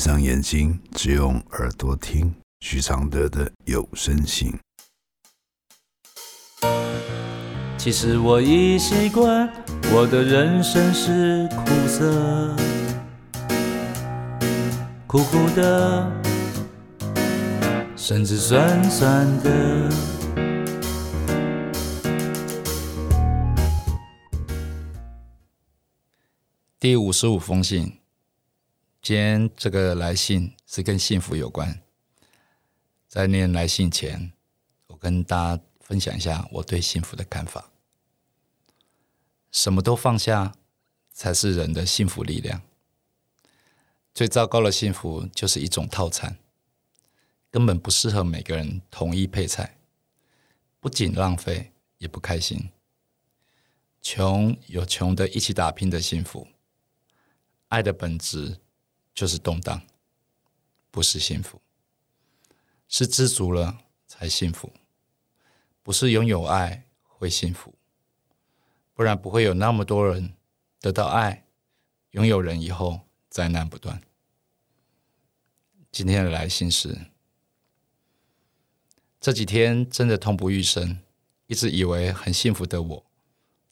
上眼睛，只用耳朵听许常德的有声信。其实我已习惯，我的人生是苦涩，苦苦的，甚至酸酸的。第五十五封信，今天这个来信是跟幸福有关。在念来信前，我跟大家分享一下我对幸福的看法。什么都放下，才是人的幸福力量。最糟糕的幸福就是一种套餐，根本不适合每个人统一配菜，不仅浪费，也不开心。穷有穷的一起打拼的幸福，爱的本质就是动荡，不是幸福。是知足了才幸福，不是拥有爱会幸福。不然不会有那么多人得到爱，拥有人以后灾难不断。今天的来信是：这几天真的痛不欲生，一直以为很幸福的我，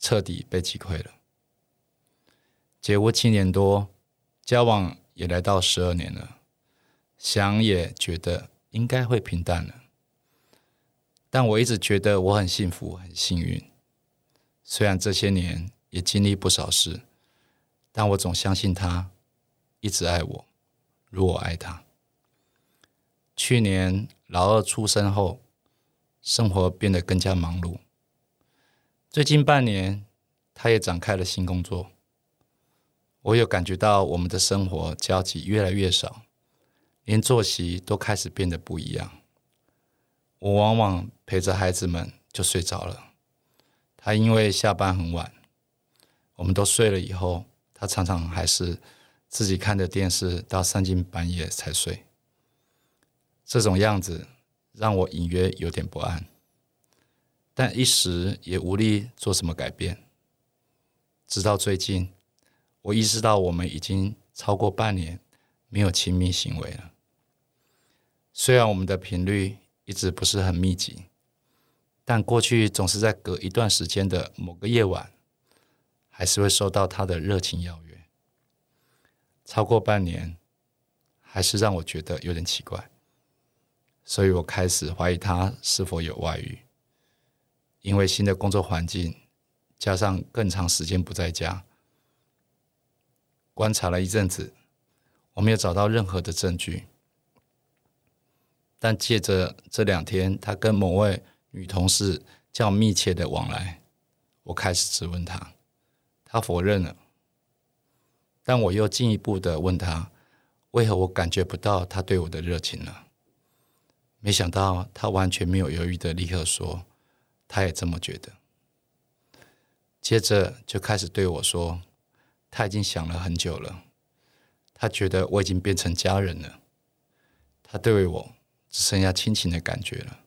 彻底被击溃了。结婚七年多，交往也来到十二年了，想也觉得应该会平淡了，但我一直觉得我很幸福，很幸运。虽然这些年也经历不少事，但我总相信他一直爱我，如我爱他。去年老二出生后，生活变得更加忙碌。最近半年，他也展开了新工作。我有感觉到我们的生活交集越来越少，连作息都开始变得不一样。我往往陪着孩子们就睡着了。他因为下班很晚，我们都睡了以后，他常常还是自己看着电视到三更半夜才睡。这种样子让我隐约有点不安，但一时也无力做什么改变。直到最近，我意识到我们已经超过半年没有亲密行为了。虽然我们的频率一直不是很密集。但过去总是在隔一段时间的某个夜晚，还是会收到他的热情邀约。超过半年，还是让我觉得有点奇怪，所以我开始怀疑他是否有外遇。因为新的工作环境，加上更长时间不在家，观察了一阵子，我没有找到任何的证据。但借着这两天，他跟某位。女同事较密切的往来，我开始质问他，他否认了。但我又进一步的问他，为何我感觉不到他对我的热情了？没想到他完全没有犹豫的立刻说，他也这么觉得。接着就开始对我说，他已经想了很久了，他觉得我已经变成家人了，他对我只剩下亲情的感觉了。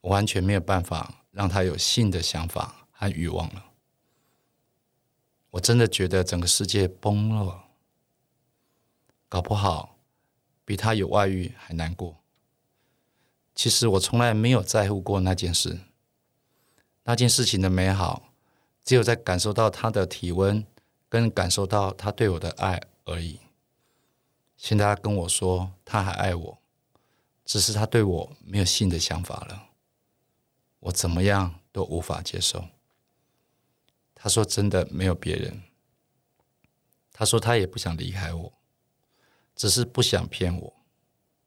我完全没有办法让他有性的想法和欲望了。我真的觉得整个世界崩了，搞不好比他有外遇还难过。其实我从来没有在乎过那件事，那件事情的美好，只有在感受到他的体温，跟感受到他对我的爱而已。现在他跟我说他还爱我，只是他对我没有性的想法了。我怎么样都无法接受。他说：“真的没有别人。”他说：“他也不想离开我，只是不想骗我，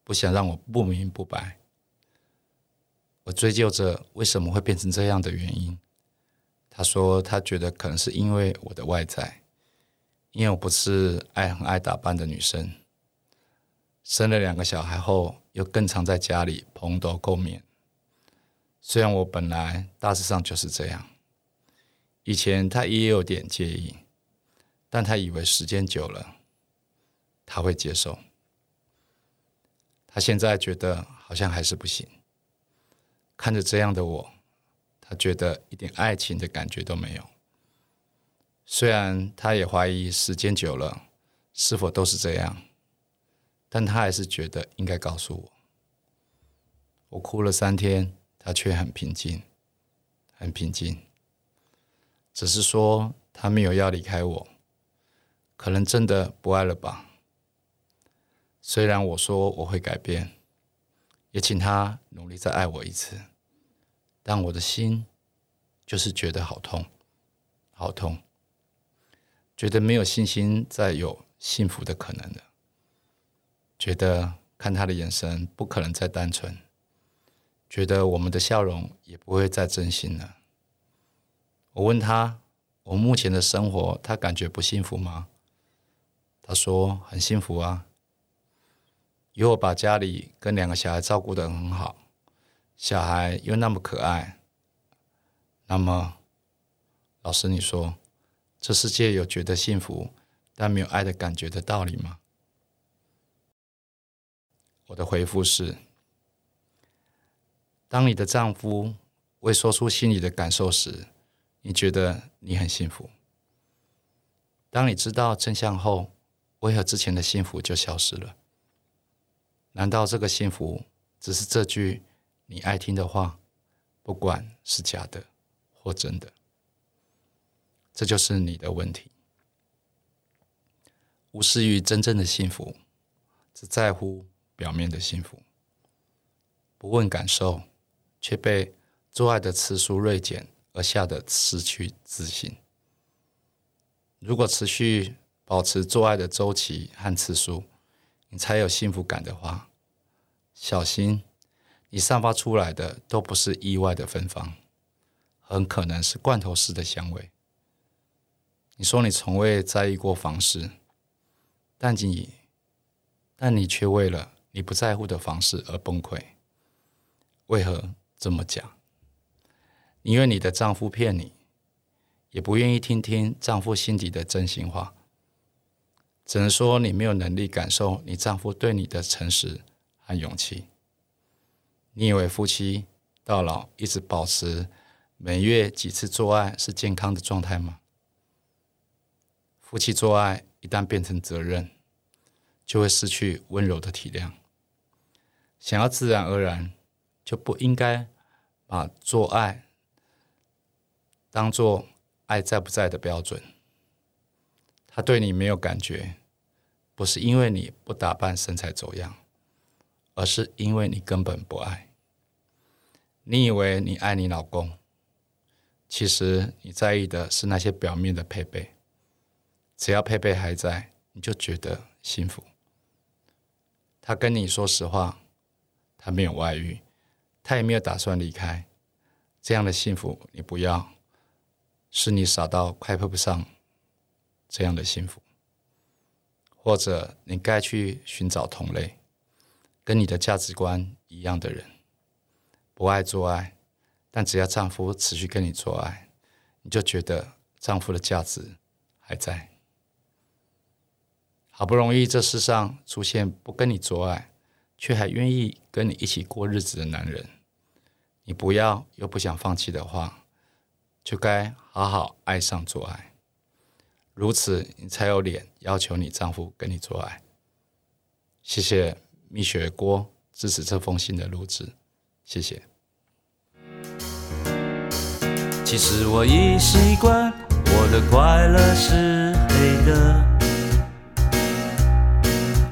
不想让我不明不白。”我追究着为什么会变成这样的原因。他说：“他觉得可能是因为我的外在，因为我不是爱很爱打扮的女生。生了两个小孩后，又更常在家里蓬头垢面。”虽然我本来大致上就是这样，以前他也有点介意，但他以为时间久了他会接受。他现在觉得好像还是不行。看着这样的我，他觉得一点爱情的感觉都没有。虽然他也怀疑时间久了是否都是这样，但他还是觉得应该告诉我。我哭了三天，他却很平静，很平静。只是说他没有要离开我，可能真的不爱了吧。虽然我说我会改变，也请他努力再爱我一次，但我的心就是觉得好痛，好痛，觉得没有信心再有幸福的可能了。觉得看他的眼神不可能再单纯，觉得我们的笑容也不会再真心了。我问他：“我目前的生活，他感觉不幸福吗？”他说：“很幸福啊，有我把家里跟两个小孩照顾得很好，小孩又那么可爱。那么，老师，你说，这世界有觉得幸福但没有爱的感觉的道理吗？”我的回复是：当你的丈夫未说出心里的感受时，你觉得你很幸福；当你知道真相后，为何之前的幸福就消失了？难道这个幸福只是这句你爱听的话，不管是假的或真的？这就是你的问题，无视于真正的幸福，只在乎。表面的幸福，不问感受，却被做爱的次数锐减而吓得失去自信。如果持续保持做爱的周期和次数，你才有幸福感的话，小心你散发出来的都不是意外的芬芳，很可能是罐头式的香味。你说你从未在意过房事，但你但你却为了。你不在乎的方式而崩溃，为何这么讲？因为你的丈夫骗你，也不愿意听听丈夫心底的真心话，只能说你没有能力感受你丈夫对你的诚实和勇气。你以为夫妻到老一直保持每月几次做爱是健康的状态吗？夫妻做爱一旦变成责任，就会失去温柔的体谅。想要自然而然，就不应该把做爱当做爱在不在的标准。他对你没有感觉，不是因为你不打扮、身材走样，而是因为你根本不爱。你以为你爱你老公，其实你在意的是那些表面的配备。只要佩佩还在，你就觉得幸福。他跟你说实话。他没有外遇，他也没有打算离开。这样的幸福你不要，是你傻到快配不上这样的幸福。或者你该去寻找同类，跟你的价值观一样的人，不爱做爱，但只要丈夫持续跟你做爱，你就觉得丈夫的价值还在。好不容易这世上出现不跟你做爱。却还愿意跟你一起过日子的男人，你不要又不想放弃的话，就该好好爱上做爱，如此你才有脸要求你丈夫跟你做爱。谢谢蜜雪锅支持这封信的录制，谢谢。其实我已习惯，我的快乐是黑的，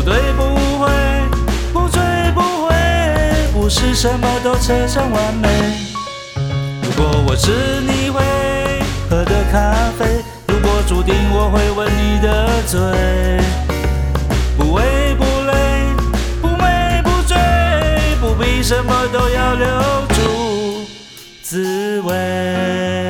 不醉不醉不悔，不。是什么都扯上完美。如果我是你会喝的咖啡，如果注定我会吻你的嘴，不为不累，不美不醉，不必什么都要留住滋味。